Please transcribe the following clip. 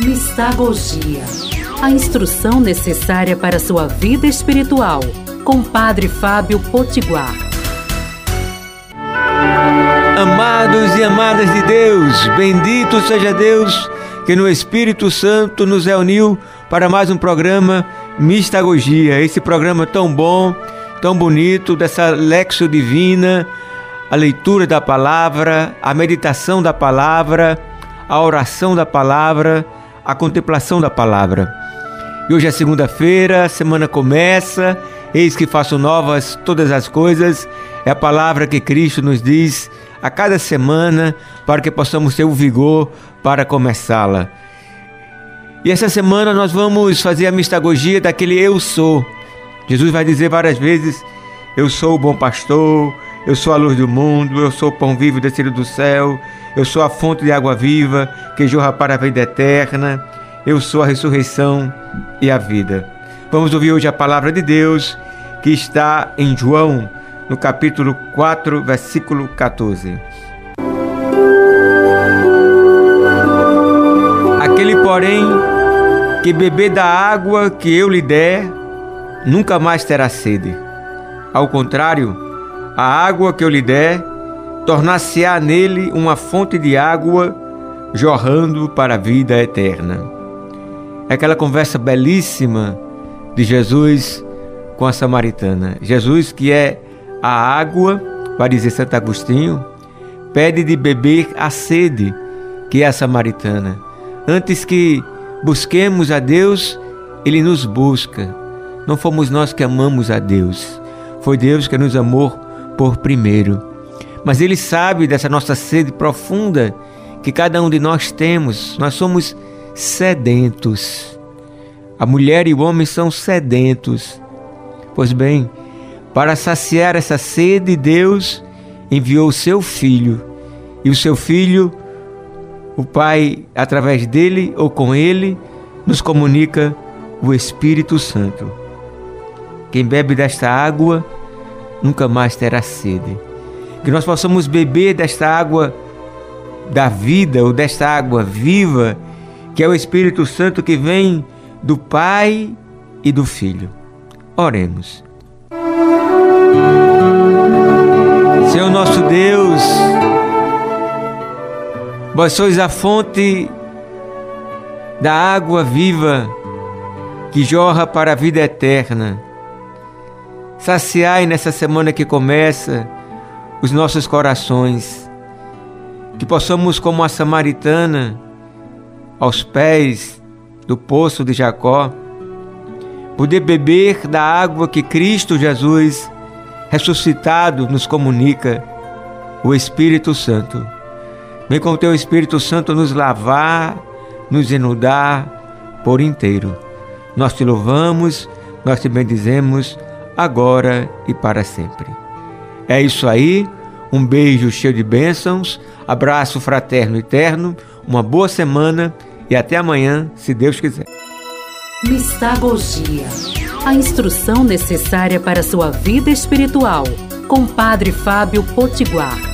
Mistagogia. A instrução necessária para sua vida espiritual. Com Padre Fábio Potiguar. Amados e amadas de Deus, bendito seja Deus que no Espírito Santo nos reuniu para mais um programa Mistagogia. Esse programa tão bom, tão bonito, dessa Lexo Divina, a leitura da palavra, a meditação da palavra, a oração da palavra a contemplação da palavra. E hoje é segunda-feira, a semana começa, eis que faço novas todas as coisas. É a palavra que Cristo nos diz a cada semana para que possamos ter o vigor para começá-la. E essa semana nós vamos fazer a mistagogia daquele eu sou. Jesus vai dizer várias vezes: Eu sou o bom pastor, eu sou a luz do mundo, eu sou o pão vivo descido do céu, eu sou a fonte de água viva que jorra para a vida eterna. Eu sou a ressurreição e a vida. Vamos ouvir hoje a palavra de Deus que está em João, no capítulo 4, versículo 14. Aquele, porém, que beber da água que eu lhe der, nunca mais terá sede. Ao contrário, a água que eu lhe der tornar-se-á nele uma fonte de água jorrando para a vida eterna. É aquela conversa belíssima de Jesus com a samaritana. Jesus, que é a água, vai dizer Santo Agostinho, pede de beber a sede, que é a samaritana. Antes que busquemos a Deus, ele nos busca. Não fomos nós que amamos a Deus, foi Deus que nos amou por primeiro mas Ele sabe dessa nossa sede profunda que cada um de nós temos. Nós somos sedentos. A mulher e o homem são sedentos. Pois bem, para saciar essa sede, Deus enviou o seu filho. E o seu filho, o Pai, através dele ou com ele, nos comunica o Espírito Santo. Quem bebe desta água nunca mais terá sede que nós possamos beber desta água da vida ou desta água viva, que é o Espírito Santo que vem do Pai e do Filho. Oremos. Senhor nosso Deus, vós sois a fonte da água viva que jorra para a vida eterna. Saciai nessa semana que começa os nossos corações, que possamos, como a samaritana, aos pés do poço de Jacó, poder beber da água que Cristo Jesus, ressuscitado, nos comunica, o Espírito Santo. Vem com o teu Espírito Santo nos lavar, nos inundar por inteiro. Nós te louvamos, nós te bendizemos, agora e para sempre. É isso aí. Um beijo cheio de bênçãos, abraço fraterno e eterno, uma boa semana e até amanhã, se Deus quiser. Mistagogia a instrução necessária para sua vida espiritual, com Padre Fábio Potiguar.